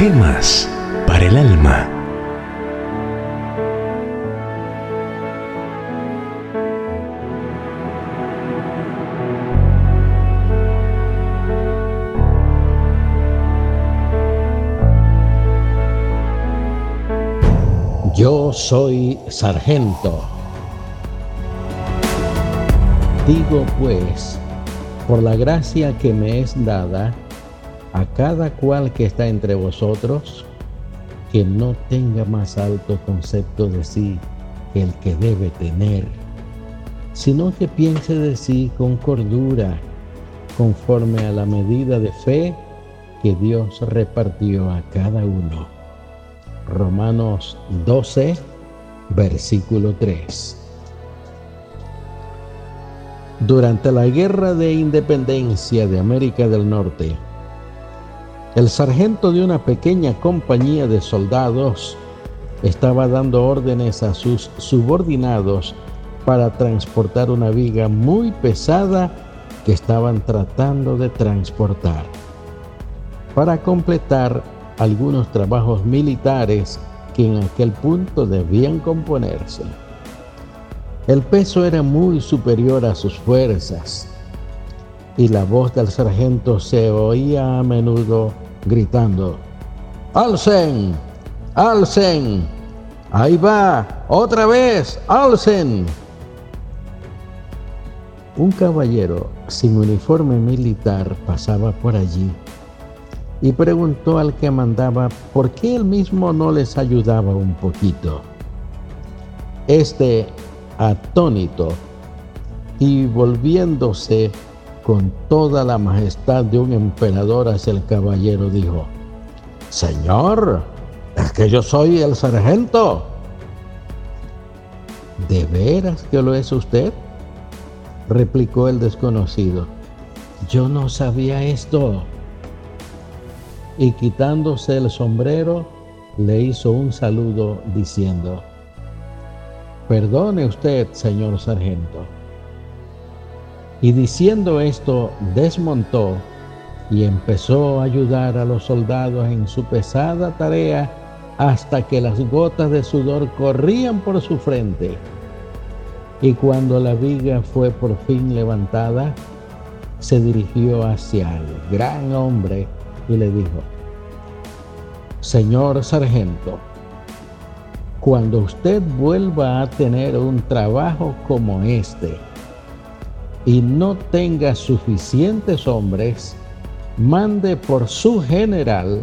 Gemas para el alma. Yo soy sargento. Digo pues, por la gracia que me es dada, a cada cual que está entre vosotros, que no tenga más alto concepto de sí que el que debe tener, sino que piense de sí con cordura, conforme a la medida de fe que Dios repartió a cada uno. Romanos 12, versículo 3. Durante la Guerra de Independencia de América del Norte, el sargento de una pequeña compañía de soldados estaba dando órdenes a sus subordinados para transportar una viga muy pesada que estaban tratando de transportar. Para completar algunos trabajos militares que en aquel punto debían componerse. El peso era muy superior a sus fuerzas y la voz del sargento se oía a menudo gritando, ¡Alcen! ¡Alcen! Ahí va, otra vez, alcen. Un caballero sin uniforme militar pasaba por allí y preguntó al que mandaba por qué él mismo no les ayudaba un poquito. Este, atónito y volviéndose con toda la majestad de un emperador hacia el caballero, dijo, Señor, es que yo soy el sargento. ¿De veras que lo es usted? replicó el desconocido. Yo no sabía esto. Y quitándose el sombrero, le hizo un saludo diciendo, Perdone usted, señor sargento y diciendo esto, desmontó y empezó a ayudar a los soldados en su pesada tarea hasta que las gotas de sudor corrían por su frente. Y cuando la viga fue por fin levantada, se dirigió hacia el gran hombre y le dijo, Señor sargento, cuando usted vuelva a tener un trabajo como este, y no tenga suficientes hombres, mande por su general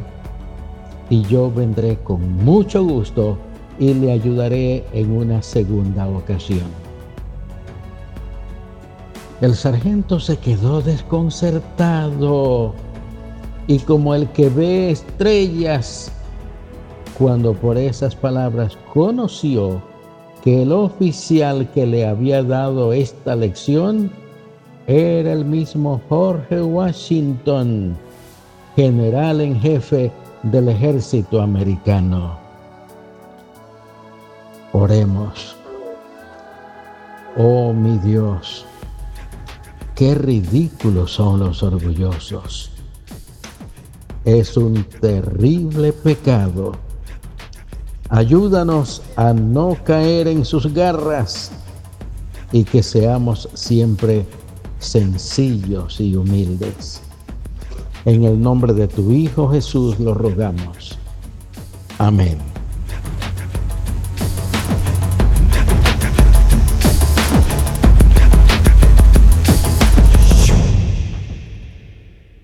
y yo vendré con mucho gusto y le ayudaré en una segunda ocasión. El sargento se quedó desconcertado y como el que ve estrellas, cuando por esas palabras conoció que el oficial que le había dado esta lección era el mismo Jorge Washington, general en jefe del ejército americano. Oremos. Oh mi Dios, qué ridículos son los orgullosos. Es un terrible pecado. Ayúdanos a no caer en sus garras y que seamos siempre sencillos y humildes. En el nombre de tu Hijo Jesús lo rogamos. Amén.